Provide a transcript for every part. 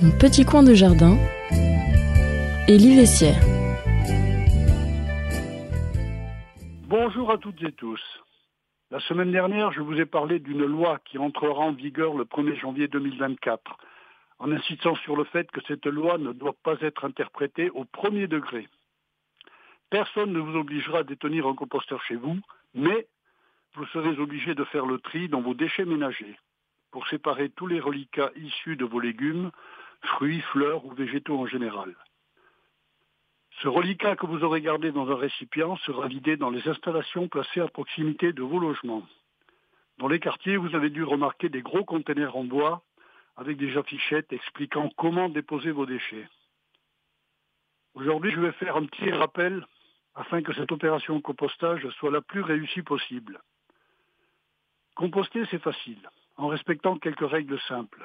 Mon petit coin de jardin, Élie Vessière. Bonjour à toutes et tous. La semaine dernière, je vous ai parlé d'une loi qui entrera en vigueur le 1er janvier 2024, en insistant sur le fait que cette loi ne doit pas être interprétée au premier degré. Personne ne vous obligera à détenir un composteur chez vous, mais vous serez obligé de faire le tri dans vos déchets ménagers pour séparer tous les reliquats issus de vos légumes, fruits, fleurs ou végétaux en général. Ce reliquat que vous aurez gardé dans un récipient sera vidé dans les installations placées à proximité de vos logements. Dans les quartiers, vous avez dû remarquer des gros conteneurs en bois avec des affichettes expliquant comment déposer vos déchets. Aujourd'hui, je vais faire un petit rappel afin que cette opération compostage soit la plus réussie possible. Composter, c'est facile, en respectant quelques règles simples.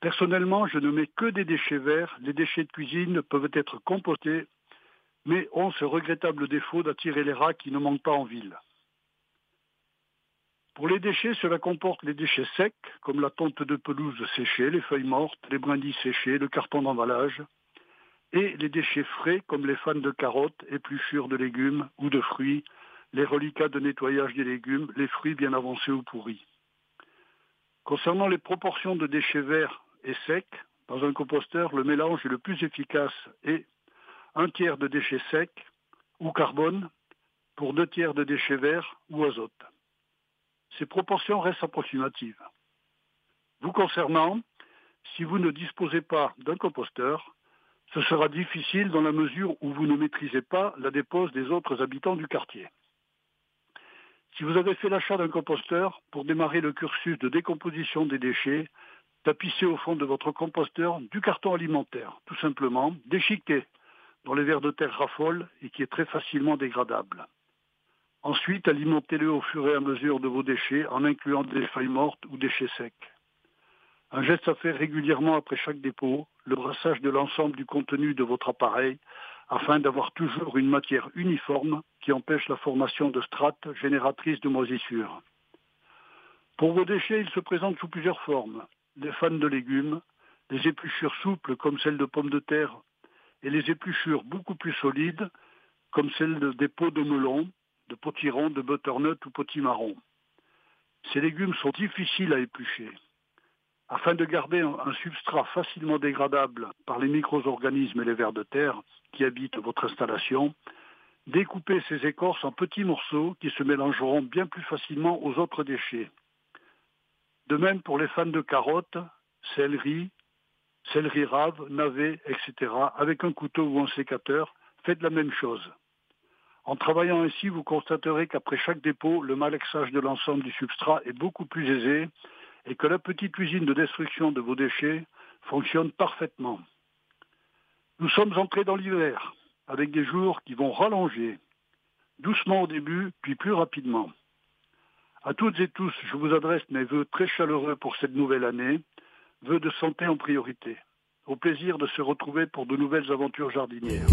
Personnellement, je ne mets que des déchets verts. Les déchets de cuisine peuvent être compostés, mais ont ce regrettable défaut d'attirer les rats qui ne manquent pas en ville. Pour les déchets, cela comporte les déchets secs, comme la tonte de pelouse séchée, les feuilles mortes, les brindilles séchées, le carton d'emballage, et les déchets frais, comme les fans de carottes, épluchures de légumes ou de fruits, les reliquats de nettoyage des légumes, les fruits bien avancés ou pourris. Concernant les proportions de déchets verts et sec, dans un composteur, le mélange le plus efficace est un tiers de déchets secs ou carbone pour deux tiers de déchets verts ou azote. Ces proportions restent approximatives. Vous concernant, si vous ne disposez pas d'un composteur, ce sera difficile dans la mesure où vous ne maîtrisez pas la dépose des autres habitants du quartier. Si vous avez fait l'achat d'un composteur pour démarrer le cursus de décomposition des déchets, tapissez au fond de votre composteur du carton alimentaire, tout simplement, déchiqueté, dont les vers de terre raffolent et qui est très facilement dégradable. Ensuite, alimentez-le au fur et à mesure de vos déchets en incluant des feuilles mortes ou déchets secs. Un geste à faire régulièrement après chaque dépôt, le brassage de l'ensemble du contenu de votre appareil afin d'avoir toujours une matière uniforme qui empêche la formation de strates génératrices de moisissures. Pour vos déchets, ils se présentent sous plusieurs formes des fans de légumes, des épluchures souples comme celles de pommes de terre et les épluchures beaucoup plus solides comme celles des pots de melon, de potirons, de butternut ou potimarron. Ces légumes sont difficiles à éplucher. Afin de garder un substrat facilement dégradable par les micro-organismes et les vers de terre qui habitent votre installation, découpez ces écorces en petits morceaux qui se mélangeront bien plus facilement aux autres déchets. De même pour les fans de carottes, céleri, céleri rave, navet, etc. Avec un couteau ou un sécateur, faites la même chose. En travaillant ainsi, vous constaterez qu'après chaque dépôt, le malaxage de l'ensemble du substrat est beaucoup plus aisé et que la petite usine de destruction de vos déchets fonctionne parfaitement. Nous sommes entrés dans l'hiver, avec des jours qui vont rallonger, doucement au début, puis plus rapidement. À toutes et tous, je vous adresse mes voeux très chaleureux pour cette nouvelle année, vœux de santé en priorité. Au plaisir de se retrouver pour de nouvelles aventures jardinières.